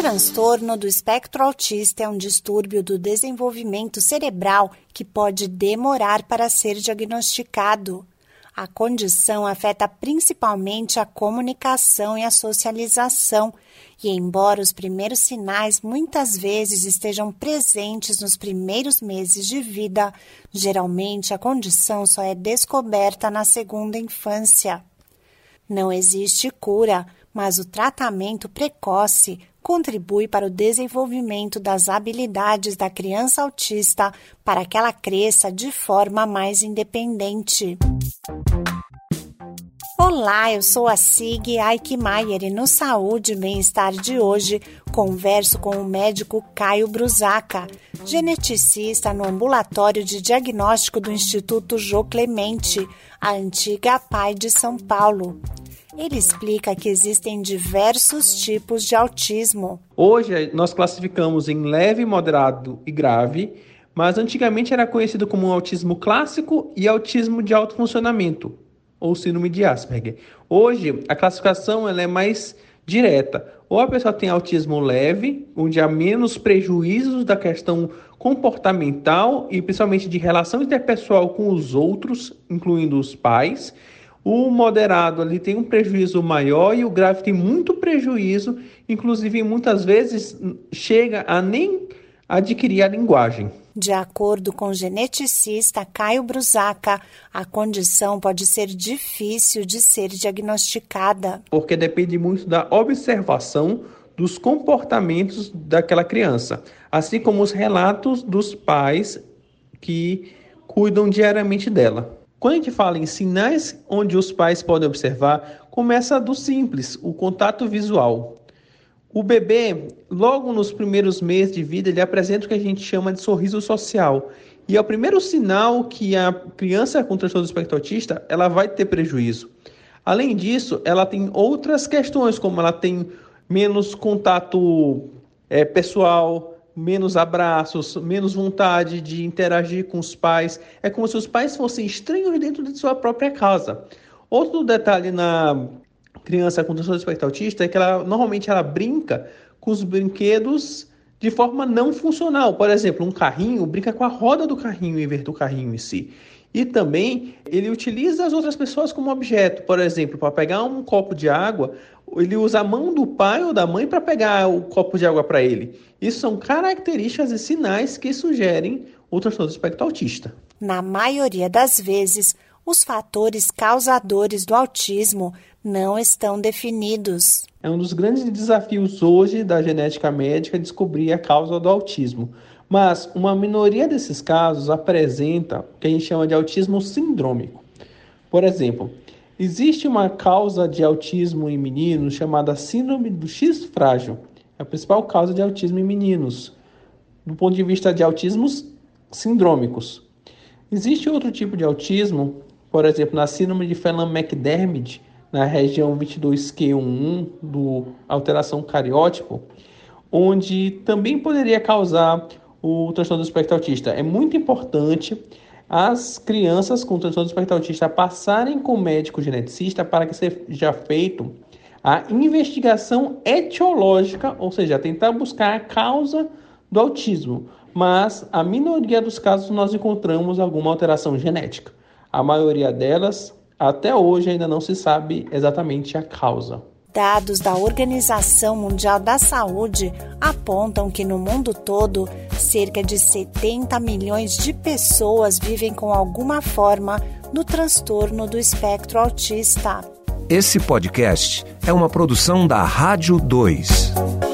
transtorno do espectro autista é um distúrbio do desenvolvimento cerebral que pode demorar para ser diagnosticado. A condição afeta principalmente a comunicação e a socialização, e embora os primeiros sinais muitas vezes estejam presentes nos primeiros meses de vida, geralmente a condição só é descoberta na segunda infância. Não existe cura, mas o tratamento precoce contribui para o desenvolvimento das habilidades da criança autista para que ela cresça de forma mais independente. Olá, eu sou a Sig Aikmaier e no Saúde e Bem-Estar de hoje converso com o médico Caio Brusaca, geneticista no ambulatório de diagnóstico do Instituto Jô Clemente, a antiga PAI de São Paulo. Ele explica que existem diversos tipos de autismo. Hoje nós classificamos em leve, moderado e grave, mas antigamente era conhecido como autismo clássico e autismo de alto funcionamento, ou síndrome de Asperger. Hoje a classificação ela é mais direta. Ou a pessoa tem autismo leve, onde há menos prejuízos da questão comportamental e principalmente de relação interpessoal com os outros, incluindo os pais o moderado ali tem um prejuízo maior e o grave tem muito prejuízo, inclusive muitas vezes chega a nem adquirir a linguagem. De acordo com o geneticista Caio Brusaca, a condição pode ser difícil de ser diagnosticada. Porque depende muito da observação dos comportamentos daquela criança, assim como os relatos dos pais que cuidam diariamente dela. Quando a gente fala em sinais onde os pais podem observar, começa do simples, o contato visual. O bebê, logo nos primeiros meses de vida, ele apresenta o que a gente chama de sorriso social. E é o primeiro sinal que a criança com transtorno do espectro autista, ela vai ter prejuízo. Além disso, ela tem outras questões, como ela tem menos contato é, pessoal, menos abraços, menos vontade de interagir com os pais. É como se os pais fossem estranhos dentro de sua própria casa. Outro detalhe na criança com transtorno espectro autista é que ela normalmente ela brinca com os brinquedos de forma não funcional. Por exemplo, um carrinho brinca com a roda do carrinho em vez do carrinho em si. E também ele utiliza as outras pessoas como objeto. Por exemplo, para pegar um copo de água, ele usa a mão do pai ou da mãe para pegar o copo de água para ele. Isso são características e sinais que sugerem o transtorno do espectro autista. Na maioria das vezes, os fatores causadores do autismo não estão definidos. É um dos grandes desafios hoje da genética médica descobrir a causa do autismo. Mas uma minoria desses casos apresenta o que a gente chama de autismo sindrômico. Por exemplo, existe uma causa de autismo em meninos chamada síndrome do X frágil. É a principal causa de autismo em meninos, do ponto de vista de autismos sindrômicos. Existe outro tipo de autismo, por exemplo, na síndrome de Phelan-McDermid, na região 22q11 do alteração cariótipo, onde também poderia causar o transtorno do espectro autista. É muito importante as crianças com transtorno do espectro autista passarem com o médico geneticista para que seja feito a investigação etiológica, ou seja, tentar buscar a causa do autismo. Mas a minoria dos casos nós encontramos alguma alteração genética. A maioria delas, até hoje, ainda não se sabe exatamente a causa. Dados da Organização Mundial da Saúde apontam que no mundo todo, cerca de 70 milhões de pessoas vivem com alguma forma do transtorno do espectro autista. Esse podcast é uma produção da Rádio 2.